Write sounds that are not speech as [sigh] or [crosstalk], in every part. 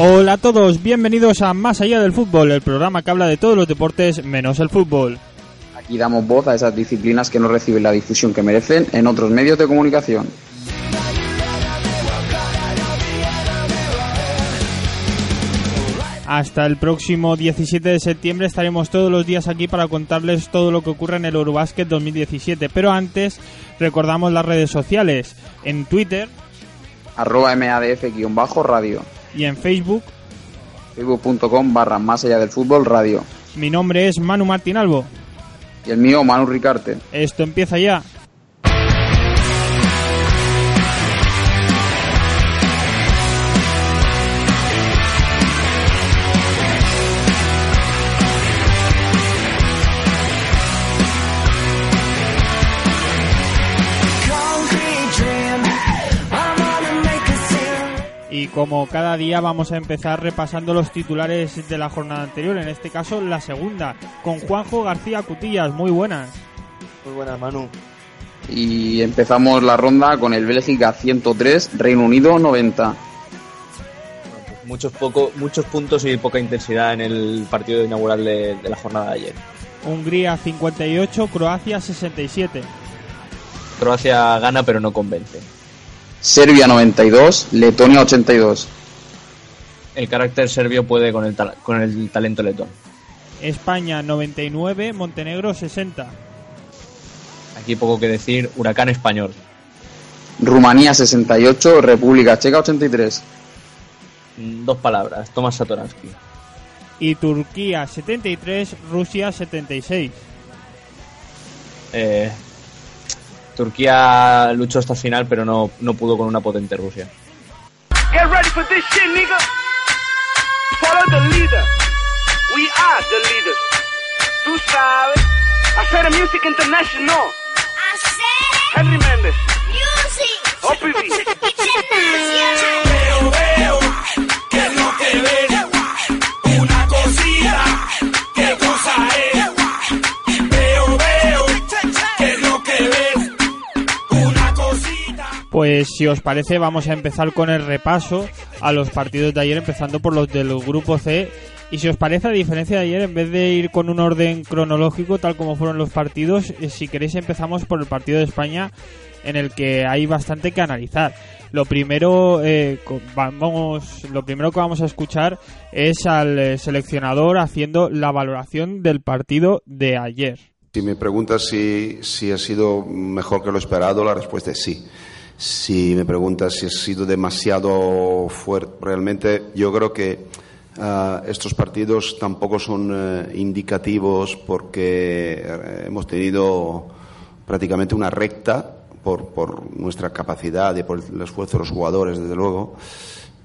Hola a todos, bienvenidos a Más allá del fútbol, el programa que habla de todos los deportes menos el fútbol. Aquí damos voz a esas disciplinas que no reciben la difusión que merecen en otros medios de comunicación. Hasta el próximo 17 de septiembre estaremos todos los días aquí para contarles todo lo que ocurre en el Eurobasket 2017. Pero antes, recordamos las redes sociales. En Twitter, arroba MADF-radio. Y en Facebook, facebook.com barra más allá del fútbol radio. Mi nombre es Manu Martín Albo. Y el mío, Manu Ricarte. Esto empieza ya. Y como cada día vamos a empezar repasando los titulares de la jornada anterior, en este caso la segunda, con Juanjo García Cutillas. Muy buenas. Muy buenas, Manu. Y empezamos la ronda con el Bélgica 103, Reino Unido 90. Pues muchos, poco, muchos puntos y poca intensidad en el partido inaugural de, de la jornada de ayer. Hungría 58, Croacia 67. Croacia gana pero no convence. Serbia 92, Letonia 82. El carácter serbio puede con el, con el talento letón. España 99, Montenegro 60. Aquí poco que decir, Huracán español. Rumanía 68, República Checa 83. Mm, dos palabras, Tomás Satoransky. Y Turquía 73, Rusia 76. Eh, Turquía luchó hasta el final, pero no, no pudo con una potente Rusia. Get ready for this shit, nigga. Follow the leader. We are the leaders. Tú sabes. Hacer music international. Hacer Henry Méndez. Music. OPV. Veo, veo. ¿Qué es lo que? Pues si os parece vamos a empezar con el repaso a los partidos de ayer, empezando por los del grupo C. Y si os parece, a diferencia de ayer, en vez de ir con un orden cronológico tal como fueron los partidos, eh, si queréis empezamos por el partido de España en el que hay bastante que analizar. Lo primero, eh, vamos, lo primero que vamos a escuchar es al eh, seleccionador haciendo la valoración del partido de ayer. Si me preguntas si, si ha sido mejor que lo esperado, la respuesta es sí. Si me preguntas si ha sido demasiado fuerte, realmente yo creo que uh, estos partidos tampoco son uh, indicativos porque eh, hemos tenido prácticamente una recta por, por nuestra capacidad y por el esfuerzo de los jugadores, desde luego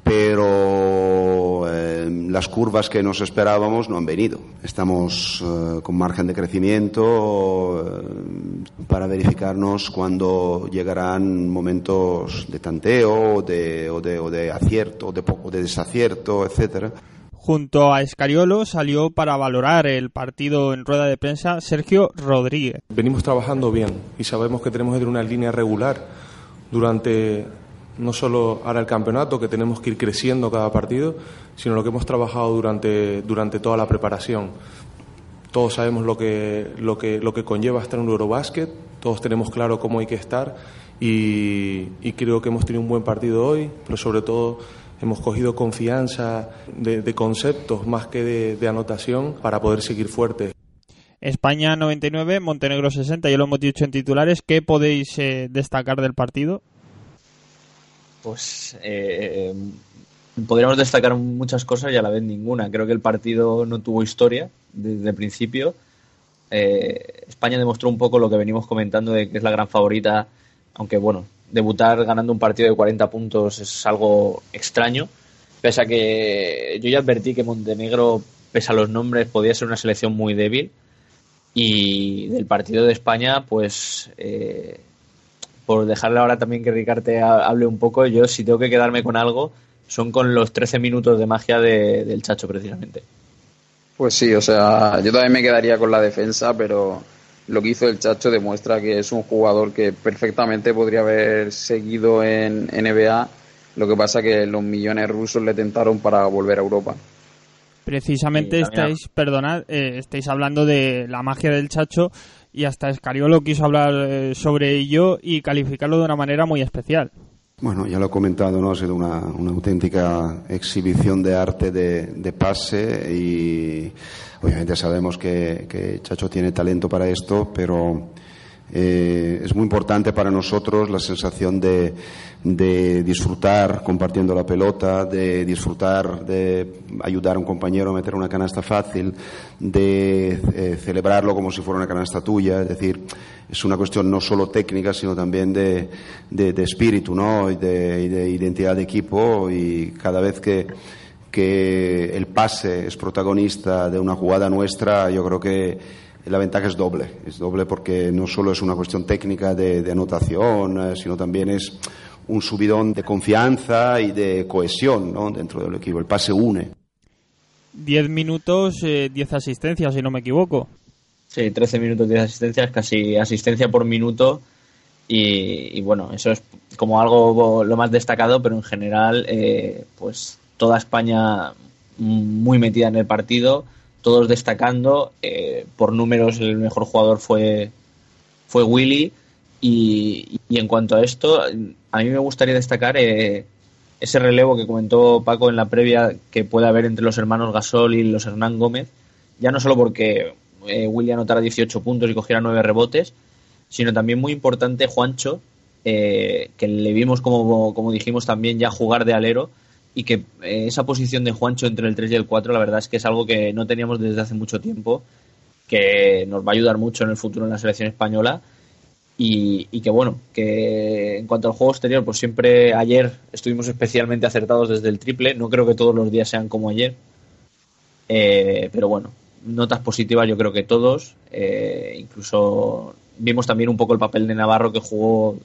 pero eh, las curvas que nos esperábamos no han venido. Estamos eh, con margen de crecimiento eh, para verificarnos cuando llegarán momentos de tanteo de, o, de, o de acierto de, o de desacierto, etcétera. Junto a Escariolo salió para valorar el partido en rueda de prensa Sergio Rodríguez. Venimos trabajando bien y sabemos que tenemos que tener una línea regular durante no solo ahora el campeonato, que tenemos que ir creciendo cada partido, sino lo que hemos trabajado durante, durante toda la preparación. Todos sabemos lo que, lo, que, lo que conlleva estar en un Eurobasket, todos tenemos claro cómo hay que estar y, creo que hemos tenido un buen partido hoy, pero sobre todo hemos cogido confianza de, conceptos más que de, de anotación para poder seguir fuertes. España 99, Montenegro 60, ya lo hemos dicho en titulares. ¿Qué podéis eh, destacar del partido? Pues eh, podríamos destacar muchas cosas y a la vez ninguna. Creo que el partido no tuvo historia desde el principio. Eh, España demostró un poco lo que venimos comentando de que es la gran favorita, aunque bueno, debutar ganando un partido de 40 puntos es algo extraño. Pese a que yo ya advertí que Montenegro, pese a los nombres, podía ser una selección muy débil. Y del partido de España, pues eh, por dejarle ahora también que Ricarte hable un poco, yo si tengo que quedarme con algo, son con los 13 minutos de magia de, del Chacho, precisamente. Pues sí, o sea, yo también me quedaría con la defensa, pero lo que hizo el Chacho demuestra que es un jugador que perfectamente podría haber seguido en NBA Lo que pasa que los millones rusos le tentaron para volver a Europa. Precisamente estáis, perdonad, eh, estáis hablando de la magia del Chacho y hasta Escariolo quiso hablar eh, sobre ello y calificarlo de una manera muy especial. Bueno, ya lo he comentado, ¿no? Ha sido una, auténtica exhibición de arte de, pase y obviamente sabemos que, que Chacho tiene talento para esto, pero eh, es muy importante para nosotros la sensación de, disfrutar compartiendo la pelota, de disfrutar de ayudar a un compañero a meter una canasta fácil, de eh, celebrarlo como si fuera una canasta tuya. Es decir, es una cuestión no solo técnica, sino también de, espíritu ¿no? y, de, identidad de equipo. Y cada vez que, que el pase es protagonista de una jugada nuestra, yo creo que la ventaja es doble. Es doble porque no solo es una cuestión técnica de, anotación, eh, sino también es un subidón de confianza y de cohesión ¿no? dentro del equipo. El pase une. Diez minutos, eh, diez asistencias, si no me equivoco. Sí, 13 minutos, diez asistencias, casi asistencia por minuto. Y, bueno, eso es como algo lo más destacado, pero en general, eh, pues toda España muy metida en el partido todos destacando. Eh, por números, el mejor jugador fue, fue Willy. Y, en cuanto a esto, a mí me gustaría destacar eh, ese relevo que comentó Paco en la previa que puede haber entre los hermanos Gasol y los Hernán Gómez. Ya no solo porque eh, Willy anotara 18 puntos y cogiera 9 rebotes, sino también muy importante Juancho, que le vimos, como, como dijimos, también ya jugar de alero y que eh, esa posición de Juancho entre el 3 y el 4 la verdad es que es algo que no teníamos desde hace mucho tiempo, que nos va a ayudar mucho en el futuro en la selección española y, que bueno, que en cuanto al juego exterior, pues siempre ayer estuvimos especialmente acertados desde el triple, no creo que todos los días sean como ayer, eh, pero bueno, notas positivas yo creo que todos, eh, incluso vimos también un poco el papel de Navarro que jugó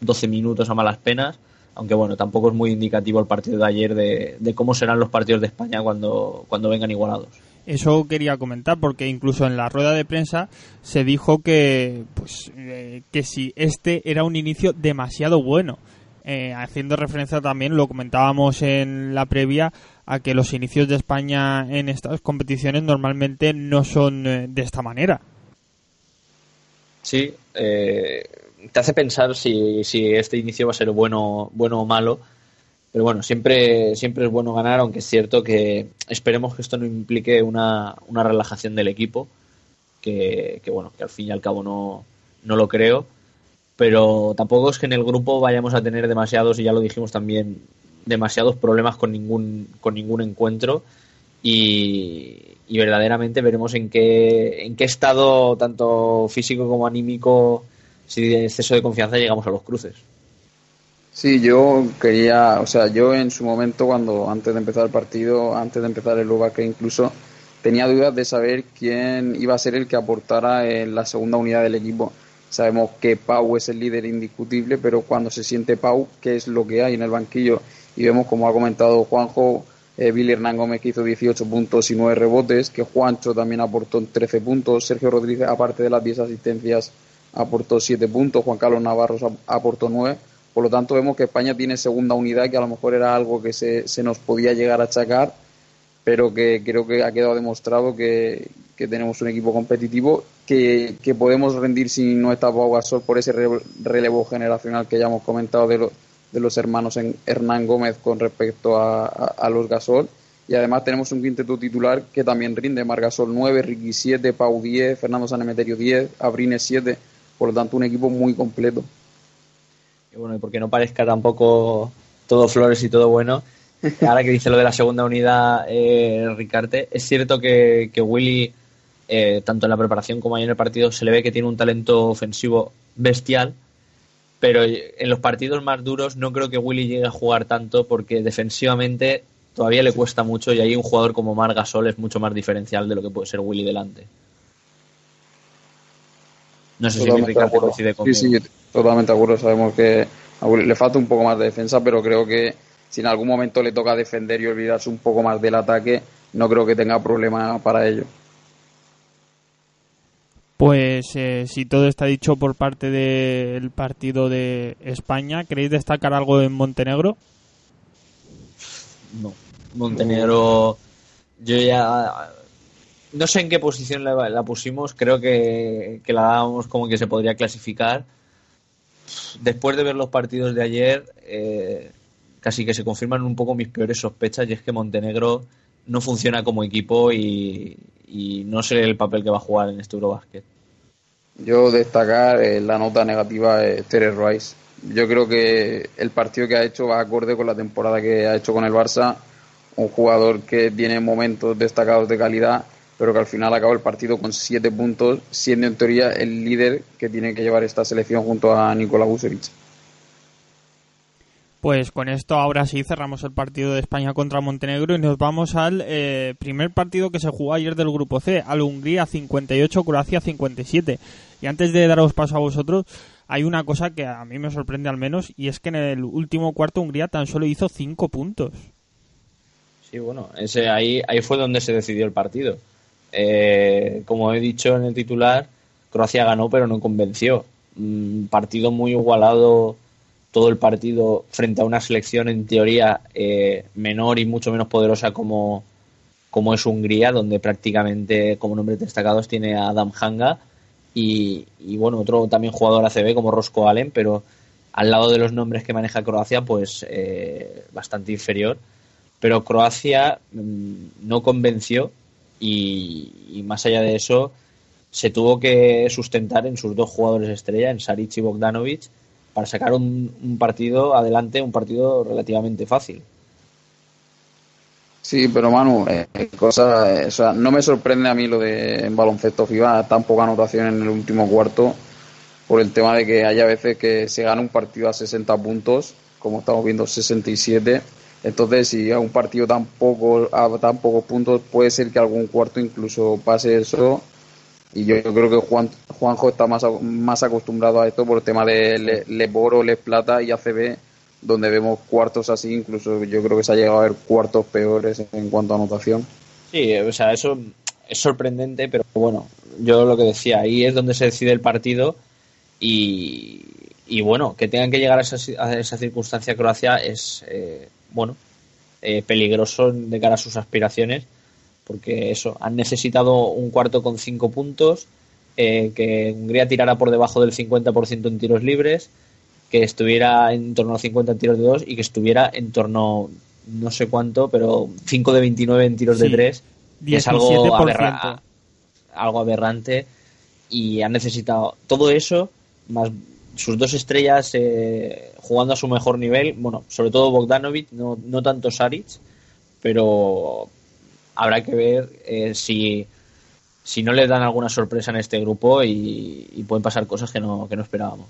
12 minutos a malas penas aunque bueno, tampoco es muy indicativo el partido de ayer de, cómo serán los partidos de España cuando, cuando vengan igualados. Eso quería comentar porque incluso en la rueda de prensa se dijo que pues eh, que si este era un inicio demasiado bueno, eh, haciendo referencia también lo comentábamos en la previa a que los inicios de España en estas competiciones normalmente no son eh, de esta manera. Sí, eh, te hace pensar si, si este inicio va a ser bueno, bueno o malo. Pero bueno, siempre, siempre es bueno ganar, aunque es cierto que esperemos que esto no implique una, una relajación del equipo, que, bueno, que al fin y al cabo no, no lo creo. Pero tampoco es que en el grupo vayamos a tener demasiados, y ya lo dijimos también, demasiados problemas con ningún, con ningún encuentro. Y, y verdaderamente veremos en qué, en qué estado, tanto físico como anímico, si de exceso de confianza llegamos a los cruces. Sí, yo quería, o sea, yo en su momento cuando antes de empezar el partido, antes de empezar el que incluso tenía dudas de saber quién iba a ser el que aportara en la segunda unidad del equipo. Sabemos que Pau es el líder indiscutible, pero cuando se siente Pau, ¿qué es lo que hay en el banquillo? Y vemos, como ha comentado Juanjo, eh, Billy Hernán Gómez que hizo 18 puntos y 9 rebotes, que Juancho también aportó 13 puntos, Sergio Rodríguez, aparte de las 10 asistencias, aportó 7 puntos, Juan Carlos Navarro aportó 9. Por lo tanto, vemos que España tiene segunda unidad, que a lo mejor era algo que se, se nos podía llegar a achacar, pero que creo que ha quedado demostrado que, tenemos un equipo competitivo, que, podemos rendir si no está Pau Gasol por ese relevo generacional que ya hemos comentado de, de los hermanos en Hernán Gómez con respecto a, a, los Gasol. Y además tenemos un quinteto titular que también rinde, Margasol 9, Ricky 7, Pau 10, Fernando Sanemeterio 10, Abrines 7 por lo tanto, un equipo muy completo. Y bueno, y porque no parezca tampoco todo flores y todo bueno, [laughs] ahora que dice lo de la segunda unidad, eh, Ricarte, es cierto que, Willy, eh, tanto en la preparación como ahí en el partido, se le ve que tiene un talento ofensivo bestial, pero en los partidos más duros no creo que Willy llegue a jugar tanto porque defensivamente todavía le cuesta mucho y ahí un jugador como Mar Gasol es mucho más diferencial de lo que puede ser Willy delante. No sé si Ricardo coincide conmigo. Sí, sí, totalmente de acuerdo. Sabemos que le falta un poco más de defensa, pero creo que si en algún momento le toca defender y olvidarse un poco más del ataque, no creo que tenga problema para ello. Pues eh, si todo está dicho por parte del partido de España, ¿queréis destacar algo en Montenegro? no. Montenegro, yo ya no sé en qué posición la, pusimos, creo que, la dábamos como que se podría clasificar. Después de ver los partidos de ayer, eh, casi que se confirman un poco mis peores sospechas y es que Montenegro no funciona como equipo y, no sé el papel que va a jugar en este Eurobasket. Yo destacar eh, la nota negativa de Teres Rice. Yo creo que el partido que ha hecho va acorde con la temporada que ha hecho con el Barça. Un jugador que tiene momentos destacados de calidad, pero que al final acaba el partido con siete puntos, siendo en teoría el líder que tiene que llevar esta selección junto a Nikola Vucevic. Pues con esto ahora sí cerramos el partido de España contra Montenegro y nos vamos al eh, primer partido que se jugó ayer del grupo C, al Hungría 58, Croacia 57. Y antes de daros paso a vosotros, hay una cosa que a mí me sorprende al menos y es que en el último cuarto Hungría tan solo hizo 5 puntos. Sí, bueno, ese, ahí, ahí fue donde se decidió el partido. Eh, como he dicho en el titular, Croacia ganó pero no convenció. Un partido muy igualado todo el partido frente a una selección en teoría eh, menor y mucho menos poderosa como, como es Hungría, donde prácticamente como nombres destacados tiene a Adam Hanga y, bueno, otro también jugador ACB como Rosco Allen, pero al lado de los nombres que maneja Croacia, pues eh, bastante inferior. Pero Croacia mm, no convenció y, más allá de eso se tuvo que sustentar en sus dos jugadores estrella, en Saric y Bogdanovic, para sacar un, partido adelante, un partido relativamente fácil. Sí, pero Manu, eh, cosa, eh, o sea, no me sorprende a mí lo de baloncesto FIBA tan poca anotación en el último cuarto por el tema de que haya veces que se gana un partido a 60 puntos, como estamos viendo 67. Entonces, si a un partido tan poco a tan pocos puntos puede ser que algún cuarto incluso pase eso y yo, creo que Juan, Juanjo está más, más acostumbrado a esto por el tema de Leboro, Le, Plata y ACB, donde vemos cuartos así, incluso yo creo que se ha llegado a ver cuartos peores en cuanto a anotación. Sí, o sea, eso es sorprendente, pero bueno, yo lo que decía, ahí es donde se decide el partido y, y bueno, que tengan que llegar a esa, a esa circunstancia Croacia es, eh, bueno, eh, peligroso de cara a sus aspiraciones porque eso, han necesitado un cuarto con cinco puntos, eh, que Hungría tirara por debajo del 50% en tiros libres, que estuviera en torno a 50 en tiros de dos y que estuviera en torno, no sé cuánto, pero 5 de 29 en tiros de tres. Es algo, algo aberrante y han necesitado todo eso, más sus dos estrellas eh, jugando a su mejor nivel, bueno, sobre todo Bogdanovic, no, no tanto Saric, pero habrá que ver eh, si, si no les dan alguna sorpresa en este grupo y, pueden pasar cosas que no, que no esperábamos.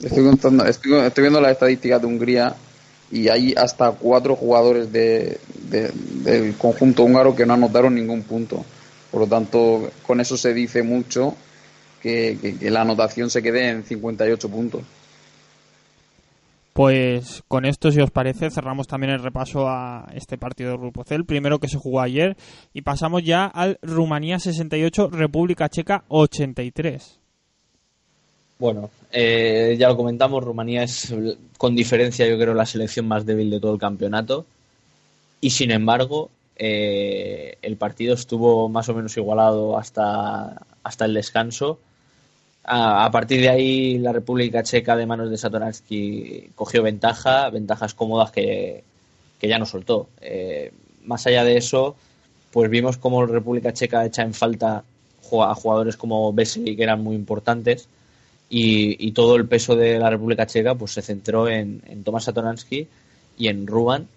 Estoy, viendo las estadísticas de Hungría y hay hasta cuatro jugadores de, del conjunto húngaro que no anotaron ningún punto. Por lo tanto, con eso se dice mucho que, que la anotación se quede en 58 puntos. Pues con esto, si os parece, cerramos también el repaso a este partido del Grupo C, el primero que se jugó ayer, y pasamos ya al Rumanía 68, República Checa 83. Bueno, eh, ya lo comentamos, Rumanía es con diferencia yo creo la selección más débil de todo el campeonato y sin embargo eh, el partido estuvo más o menos igualado hasta, hasta el descanso a, partir de ahí, la República Checa de manos de Satoransky cogió ventaja, ventajas cómodas que, ya no soltó. Eh, más allá de eso, pues vimos cómo la República Checa echa en falta a jugadores como Vesely, que eran muy importantes, y, todo el peso de la República Checa pues se centró en, en Tomás Satoransky y en Ruban,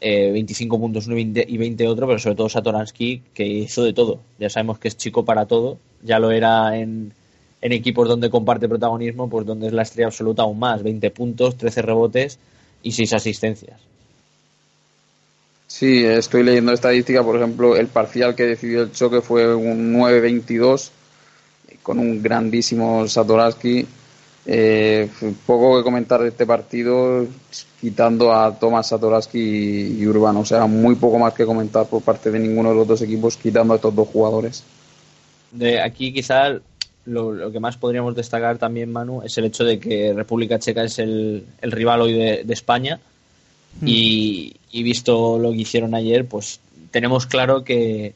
25 eh, puntos y 20 otro, pero sobre todo Satoransky, que hizo de todo. Ya sabemos que es chico para todo, ya lo era en, en equipos donde comparte protagonismo, pues donde es la estrella absoluta aún más, 20 puntos, 13 rebotes y 6 asistencias. Sí, estoy leyendo estadística, por ejemplo, el parcial que decidió el choque fue un 9-22 con un grandísimo Satoraski. Eh, poco que comentar de este partido, quitando a Tomás Satoraski y, Urbano. O sea, muy poco más que comentar por parte de ninguno de los dos equipos, quitando a estos dos jugadores. De aquí quizá lo, que más podríamos destacar también, Manu, es el hecho de que República Checa es el, rival hoy de, España Hmm. Y, visto lo que hicieron ayer, pues tenemos claro que,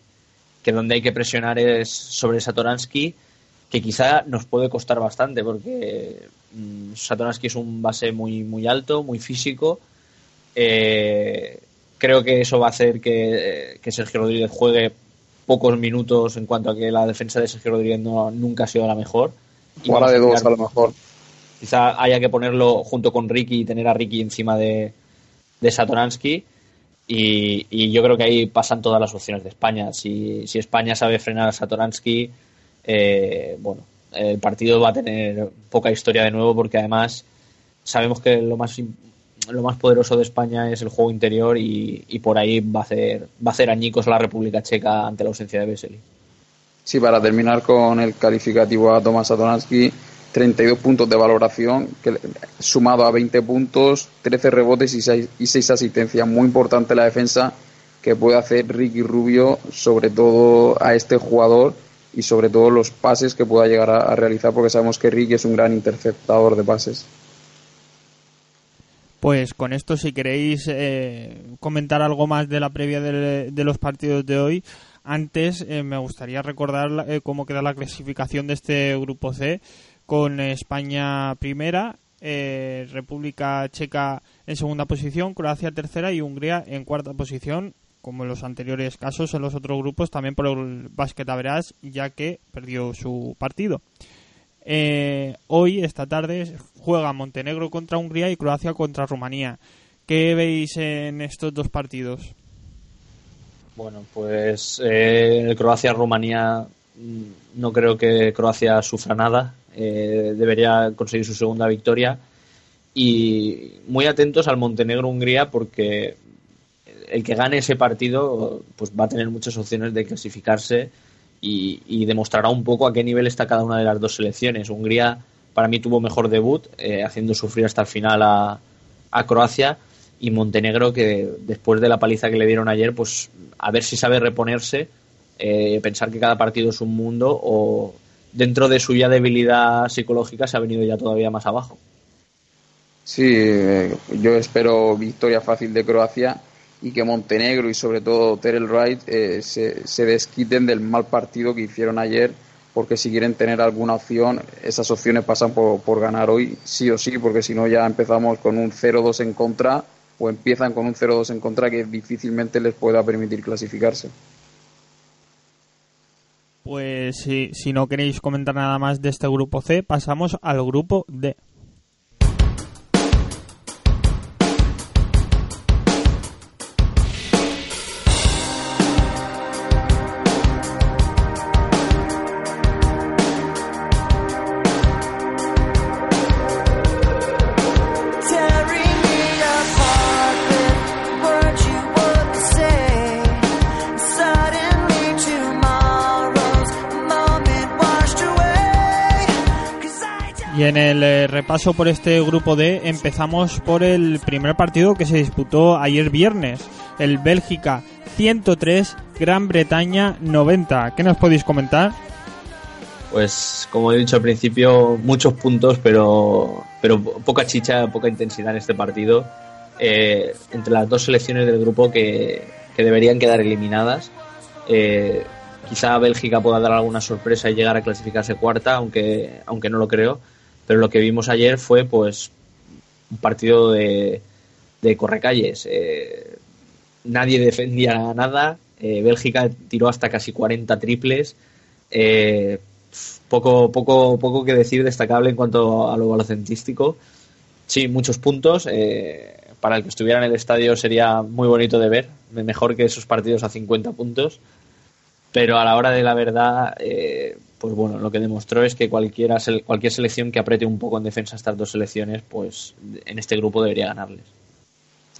que donde hay que presionar es sobre Satoransky, que quizá nos puede costar bastante, porque mm, Satoransky es un base muy, muy alto, muy físico. Eh, creo que eso va a hacer que, que, Sergio Rodríguez juegue pocos minutos en cuanto a que la defensa de Sergio Rodríguez no, nunca ha sido la mejor. De dos a lo mejor. Quizá haya que ponerlo junto con Ricky y tener a Ricky encima de, de Satoransky. Y, yo creo que ahí pasan todas las opciones de España. Si, si España sabe frenar a Satoransky, eh, bueno, el partido va a tener poca historia de nuevo porque además sabemos que lo más lo más poderoso de España es el juego interior y, por ahí va a hacer va a hacer añicos la República Checa ante la ausencia de Vesely. Sí, para terminar con el calificativo a Tomás Satoransky, 32 puntos de valoración, sumado a 20 puntos, 13 rebotes y 6, y 6 asistencias. Muy importante la defensa que puede hacer Ricky Rubio, sobre todo a este jugador y sobre todo los pases que pueda llegar a, realizar, porque sabemos que Ricky es un gran interceptador de pases. Pues con esto, si queréis eh, comentar algo más de la previa de, los partidos de hoy, antes eh, me gustaría recordar eh, cómo queda la clasificación de este grupo C con España primera, eh, República Checa en segunda posición, Croacia tercera y Hungría en cuarta posición, como en los anteriores casos en los otros grupos, también por el Basket Average, ya que perdió su partido. Eh, hoy, esta tarde, juega Montenegro contra Hungría y Croacia contra Rumanía. ¿Qué veis en estos dos partidos? Bueno, pues eh, Croacia-Rumanía mm, no creo que Croacia sufra nada. Eh, debería conseguir su segunda victoria. Y muy atentos al Montenegro-Hungría porque el que gane ese partido pues va a tener muchas opciones de clasificarse y, demostrará un poco a qué nivel está cada una de las dos selecciones. Hungría para mí tuvo mejor debut, eh, haciendo sufrir hasta el final a, Croacia y Montenegro que después de la paliza que le dieron ayer, pues a ver si sabe reponerse, eh, pensar que cada partido es un mundo o dentro de su ya debilidad psicológica se ha venido ya todavía más abajo. Sí, eh, yo espero victoria fácil de Croacia y que Montenegro y sobre todo Terrell Wright eh, se, se, desquiten del mal partido que hicieron ayer, porque si quieren tener alguna opción, esas opciones pasan por, por ganar hoy, sí o sí, porque si no ya empezamos con un 0-2 en contra o empiezan con un 0-2 en contra que difícilmente les pueda permitir clasificarse. Pues si, si no queréis comentar nada más de este grupo C, pasamos al grupo D. repaso por este grupo D empezamos por el primer partido que se disputó ayer viernes, el Bélgica 103, Gran Bretaña 90. ¿Qué nos podéis comentar? Pues como he dicho al principio, muchos puntos, pero, pero poca chicha, poca intensidad en este partido. Eh, entre las dos selecciones del grupo que, deberían quedar eliminadas. Eh, quizá Bélgica pueda dar alguna sorpresa y llegar a clasificarse cuarta, aunque, aunque no lo creo pero lo que vimos ayer fue pues un partido de, de correcalles. Eh, nadie defendía nada. Eh, Bélgica tiró hasta casi 40 triples. Eh, poco, poco, poco que decir destacable en cuanto a lo balocentístico. Sí, muchos puntos. para el que estuviera en el estadio sería muy bonito de ver. Mejor que esos partidos a 50 puntos. Pero a la hora de la verdad, pues bueno, lo que demostró es que cualquiera, cualquier selección que apriete un poco en defensa estas dos selecciones, pues en este grupo debería ganarles.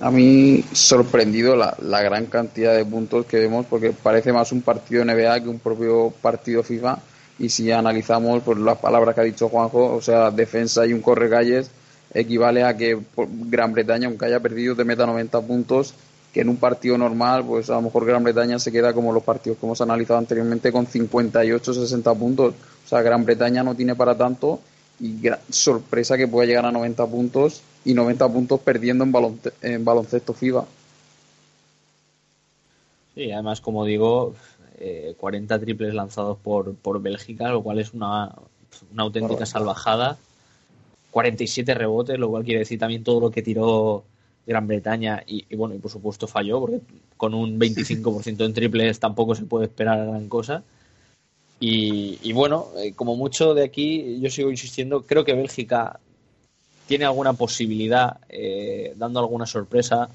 A mí sorprendido la, gran cantidad de puntos que vemos porque parece más un partido NBA que un propio partido FIFA y si analizamos pues las palabras que ha dicho Juanjo, o sea, defensa y un correcalles equivale a que Gran Bretaña, aunque haya perdido, te meta 90 puntos que en un partido normal, pues a lo mejor Gran Bretaña se queda como los partidos que hemos analizado anteriormente con 58, 60 puntos. O sea, Gran Bretaña no tiene para tanto y sorpresa que pueda llegar a 90 puntos y 90 puntos perdiendo en, en baloncesto FIBA. Sí, además, como digo, 40 eh, triples lanzados por, por Bélgica, lo cual es una, una auténtica salvajada. 47 rebotes, lo cual quiere decir también todo lo que tiró Gran Bretaña y, bueno, y por supuesto falló, porque con un 25% en triples tampoco se puede esperar gran cosa. Y, bueno, eh, como mucho de aquí, yo sigo insistiendo, creo que Bélgica tiene alguna posibilidad, eh, dando alguna sorpresa,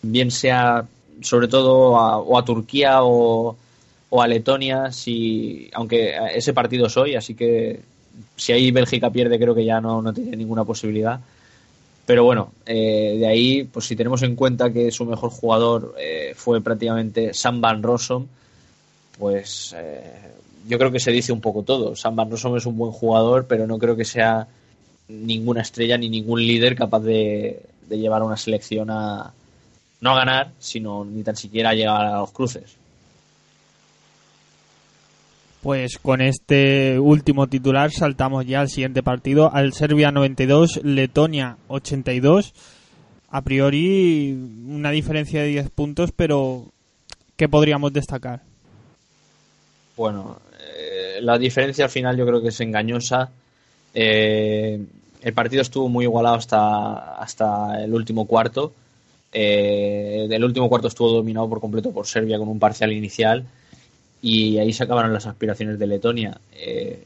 bien sea sobre todo a, o a Turquía o, o, a Letonia, si, aunque ese partido es hoy, así que si ahí Bélgica pierde creo que ya no, no tiene ninguna posibilidad. Pero bueno, eh, de ahí, pues si tenemos en cuenta que su mejor jugador eh, fue prácticamente Sam Van Rossum, pues eh, yo creo que se dice un poco todo. Sam Van Rossum es un buen jugador, pero no creo que sea ninguna estrella ni ningún líder capaz de, llevar a una selección a no a ganar, sino ni tan siquiera a llegar a los cruces. Pues con este último titular saltamos ya al siguiente partido, al Serbia 92, Letonia 82. A priori una diferencia de 10 puntos, pero ¿qué podríamos destacar? Bueno, eh, la diferencia al final yo creo que es engañosa. Eh, el partido estuvo muy igualado hasta, hasta el último cuarto. Eh, el último cuarto estuvo dominado por completo por Serbia con un parcial inicial y ahí se acabaron las aspiraciones de Letonia. Eh,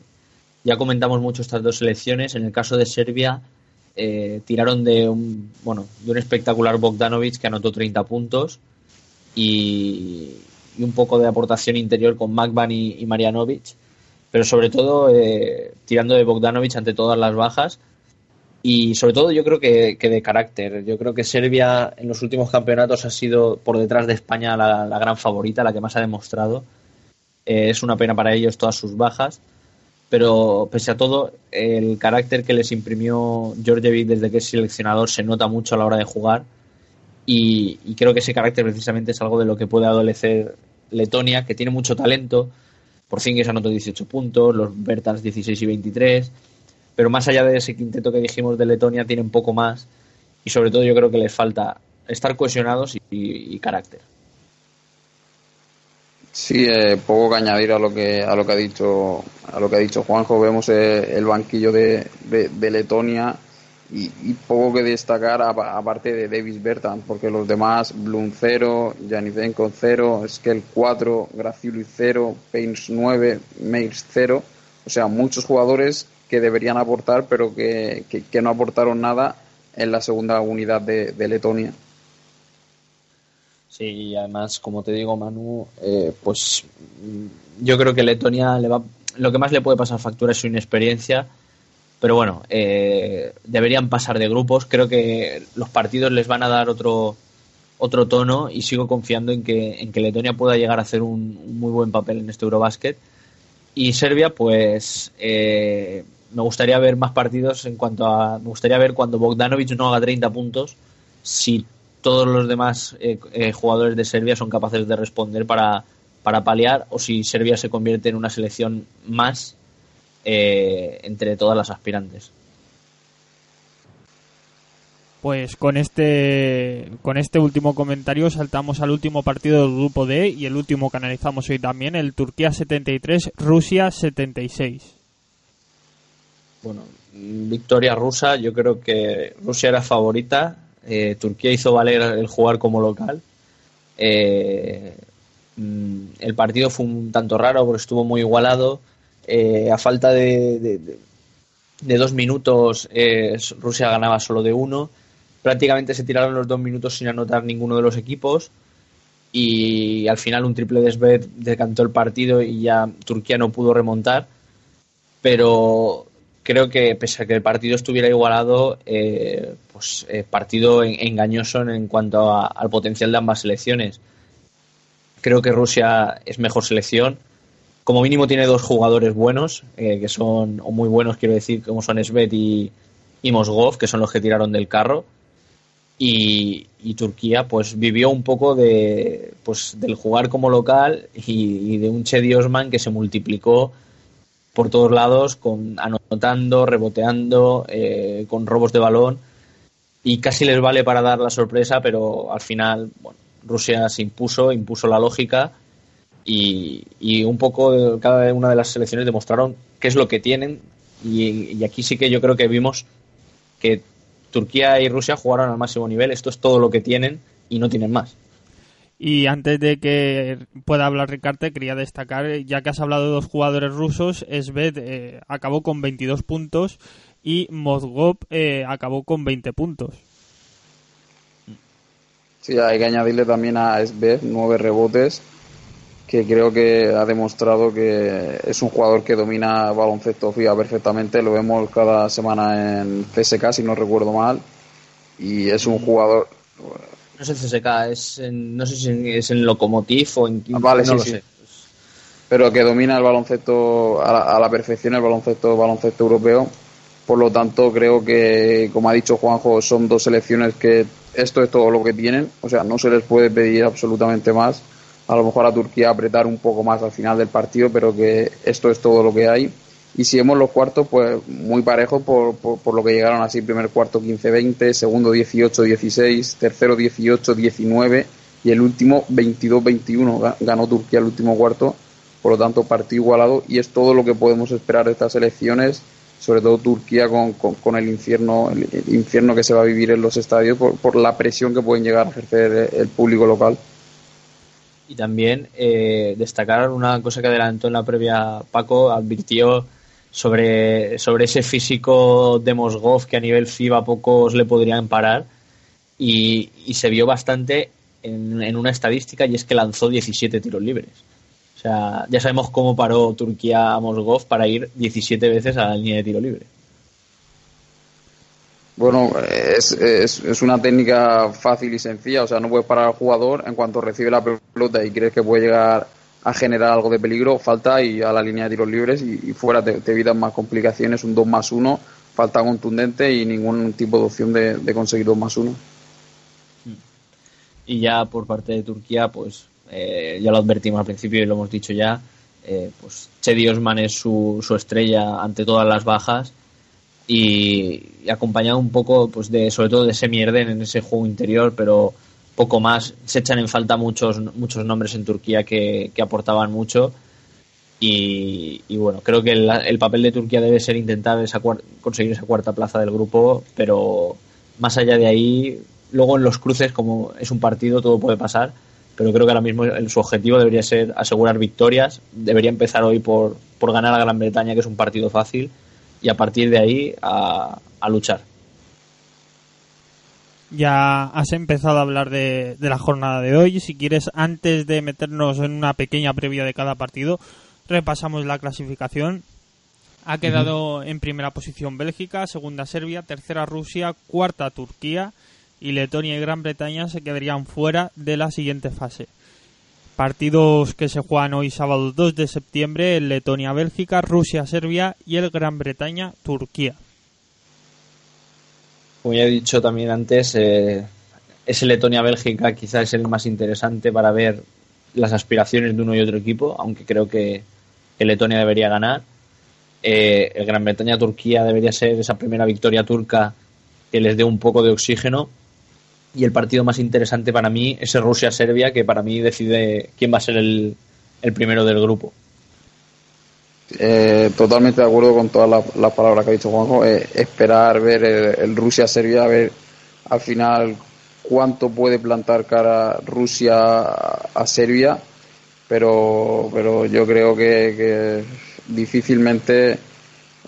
ya comentamos mucho estas dos selecciones. En el caso de Serbia, eh, tiraron de un, bueno, de un espectacular Bogdanovic que anotó 30 puntos y, un poco de aportación interior con Magban y, y Marianovic, pero sobre todo eh, tirando de Bogdanovic ante todas las bajas y sobre todo yo creo que, de carácter. Yo creo que Serbia en los últimos campeonatos ha sido por detrás de España la gran favorita, la que más ha demostrado eh, es una pena para ellos todas sus bajas, pero pese a todo, el carácter que les imprimió Georgievic desde que es seleccionador se nota mucho a la hora de jugar y, creo que ese carácter precisamente es algo de lo que puede adolecer Letonia, que tiene mucho talento. Por fin que se anotó 18 puntos, los Bertans 16 y 23, pero más allá de ese quinteto que dijimos de Letonia, tienen poco más y sobre todo yo creo que les falta estar cohesionados y carácter. Sí, eh, poco que añadir a lo que a lo que ha dicho a lo que ha dicho Juanjo. Vemos eh, el banquillo de, de, Letonia y, poco que destacar aparte de Davis Bertan, porque los demás Blum 0, Janicenko 0, Skel 4, Graciuli 0, Pains 9, Meirs 0. O sea, muchos jugadores que deberían aportar, pero que, que, no aportaron nada en la segunda unidad de Letonia. Sí, y además, como te digo, Manu, eh, pues mm, yo creo que Letonia le va, lo que más le puede pasar factura es su inexperiencia, pero bueno, eh, deberían pasar de grupos. Creo que los partidos les van a dar otro otro tono y sigo confiando en que, en que Letonia pueda llegar a hacer un, muy buen papel en este Eurobasket. Y Serbia, pues eh, me gustaría ver más partidos en cuanto a. Me gustaría ver cuando Bogdanovic no haga 30 puntos, si todos los demás eh, eh, jugadores de Serbia son capaces de responder para, para paliar o si Serbia se convierte en una selección más eh, entre todas las aspirantes. Pues con este con este último comentario saltamos al último partido del grupo D y el último que analizamos hoy también, el Turquía 73, Rusia 76. Bueno, victoria rusa, yo creo que Rusia era favorita, eh, Turquía hizo valer el jugar como local. Eh, mm, el partido fue un tanto raro porque estuvo muy igualado. Eh, a falta de, dos minutos, Rusia ganaba solo de uno. Prácticamente se tiraron los dos minutos sin anotar ninguno de los equipos. Y al final un triple de decantó el partido y ya Turquía no pudo remontar. Pero creo que pese a que el partido estuviera igualado, eh, pues eh, partido engañoso en, cuanto al potencial de ambas selecciones. Creo que Rusia es mejor selección. Como mínimo tiene dos jugadores buenos, eh, que son, o muy buenos quiero decir, como son Svet y, Mosgov, que son los que tiraron del carro. Y, Turquía pues vivió un poco de pues del jugar como local y, y de un Chedi Osman que se multiplicó por todos lados, con anotando, reboteando, eh, con robos de balón. y casi les vale para dar la sorpresa, pero al final, bueno, Rusia se impuso, impuso la lógica y, y un poco cada una de las selecciones demostraron qué es lo que tienen y, y aquí sí que yo creo que vimos que Turquía y Rusia jugaron al máximo nivel, esto es todo lo que tienen y no tienen más. Y antes de que pueda hablar Ricarte, quería destacar, ya que has hablado de dos jugadores rusos, Sved eh, acabó con 22 puntos y Mozgov eh, acabó con 20 puntos. Sí, hay que añadirle también a Sved nueve rebotes, que creo que ha demostrado que es un jugador que domina baloncesto FIA perfectamente. Lo vemos cada semana en CSK, si no recuerdo mal. Y es un jugador no es el CSK, es en, no sé si es en Lokomotiv o en ah, vale, no sí, lo sí. sé. pero que domina el baloncesto a la, a la perfección el baloncesto baloncesto europeo por lo tanto creo que como ha dicho Juanjo son dos selecciones que esto es todo lo que tienen o sea no se les puede pedir absolutamente más a lo mejor a Turquía apretar un poco más al final del partido pero que esto es todo lo que hay y si vemos los cuartos, pues muy parejos por, por, lo que llegaron así, primer cuarto 15-20, segundo 18-16, tercero 18-19 y el último 22-21. Ganó Turquía el último cuarto, por lo tanto partido igualado y es todo lo que podemos esperar de estas elecciones, sobre todo Turquía con, con, con el infierno el, el, infierno que se va a vivir en los estadios por, por la presión que pueden llegar a ejercer el público local. Y también eh, destacar una cosa que adelantó en la previa Paco, advirtió sobre, sobre ese físico de Mosgov que a nivel FIBA pocos le podrían parar y, y se vio bastante en, en, una estadística y es que lanzó 17 tiros libres. O sea, ya sabemos cómo paró Turquía a Mosgov para ir 17 veces a la línea de tiro libre. Bueno, es, es, es, una técnica fácil y sencilla, o sea, no puedes parar al jugador en cuanto recibe la pelota y crees que puede llegar a generar algo de peligro, falta y a la línea de tiros libres y, fuera te, evitan más complicaciones, un 2 más 1, falta contundente y ningún tipo de opción de, conseguir 2 más 1. Y ya por parte de Turquía, pues eh, ya lo advertimos al principio y lo hemos dicho ya, eh, pues Chedi Osman es su, su, estrella ante todas las bajas y, y, acompañado un poco pues de sobre todo de Semierden en ese juego interior, pero poco más. Se echan en falta muchos, muchos nombres en Turquía que, que aportaban mucho. Y, bueno, creo que el, el, papel de Turquía debe ser intentar esa conseguir esa cuarta plaza del grupo, pero más allá de ahí, luego en los cruces, como es un partido, todo puede pasar. Pero creo que ahora mismo el, su objetivo debería ser asegurar victorias. Debería empezar hoy por, por ganar a Gran Bretaña, que es un partido fácil, y a partir de ahí a, a luchar ya has empezado a hablar de, de, la jornada de hoy. Si quieres, antes de meternos en una pequeña previa de cada partido, repasamos la clasificación. Ha quedado uh -huh. en primera posición Bélgica, segunda Serbia, tercera Rusia, cuarta Turquía y Letonia y Gran Bretaña se quedarían fuera de la siguiente fase. Partidos que se juegan hoy sábado 2 de septiembre, Letonia-Bélgica, Rusia-Serbia y el Gran Bretaña-Turquía como ya he dicho también antes, eh, ese Letonia-Bélgica quizás es el más interesante para ver las aspiraciones de uno y otro equipo, aunque creo que, Letonia debería ganar. Eh, el Gran Bretaña-Turquía debería ser esa primera victoria turca que les dé un poco de oxígeno. Y el partido más interesante para mí es Rusia-Serbia, que para mí decide quién va a ser el primero del grupo. Eh, totalmente de acuerdo con todas las, palabras que ha dicho Juanjo. Eh, esperar ver el, el Rusia-Serbia, ver al final cuánto puede plantar cara Rusia a, Serbia, pero, pero yo creo que, difícilmente,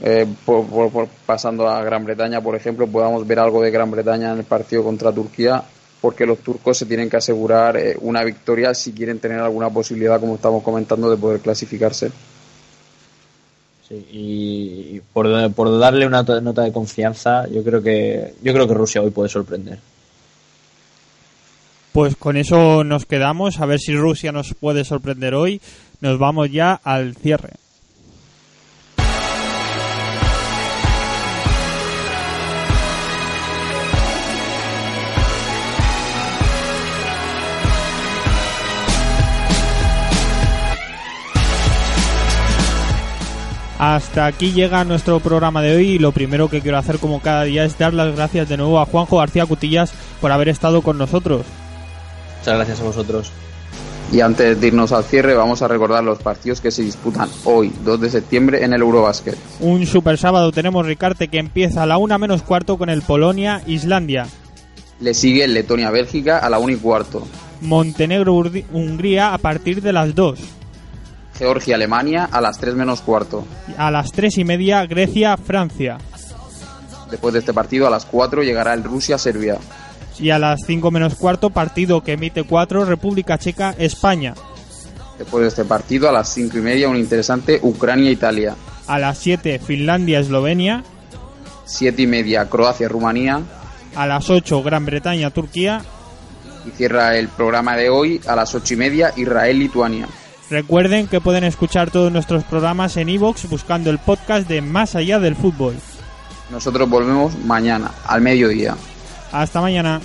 eh, por, pasando a Gran Bretaña, por ejemplo, podamos ver algo de Gran Bretaña en el partido contra Turquía, porque los turcos se tienen que asegurar eh, una victoria si quieren tener alguna posibilidad, como estamos comentando, de poder clasificarse. Y por, por, darle una nota de confianza, yo creo que yo creo que Rusia hoy puede sorprender. Pues con eso nos quedamos, a ver si Rusia nos puede sorprender hoy. Nos vamos ya al cierre. Hasta aquí llega nuestro programa de hoy y lo primero que quiero hacer como cada día es dar las gracias de nuevo a Juanjo García Cutillas por haber estado con nosotros. Muchas gracias a vosotros. Y antes de irnos al cierre, vamos a recordar los partidos que se disputan hoy, 2 de septiembre, en el Eurobasket. Un super sábado tenemos Ricarte que empieza a la una menos cuarto con el Polonia-Islandia. Le sigue el Letonia-Bélgica a la 1 y cuarto. Montenegro-Hungría a partir de las 2. Georgia-Alemania a las 3 menos cuarto. A las 3 y media Grecia-Francia. Después de este partido, a las 4 llegará el Rusia-Serbia. Y a las 5 menos cuarto, partido que emite 4, República Checa-España. Después de este partido, a las 5 y media, un interesante Ucrania-Italia. A las 7, Finlandia-Eslovenia. 7 y media, Croacia-Rumanía. A las 8, Gran Bretaña-Turquía. Y cierra el programa de hoy a las 8 y media, Israel-Lituania. Recuerden que pueden escuchar todos nuestros programas en iVoox buscando el podcast de Más Allá del Fútbol. Nosotros volvemos mañana, al mediodía. Hasta mañana.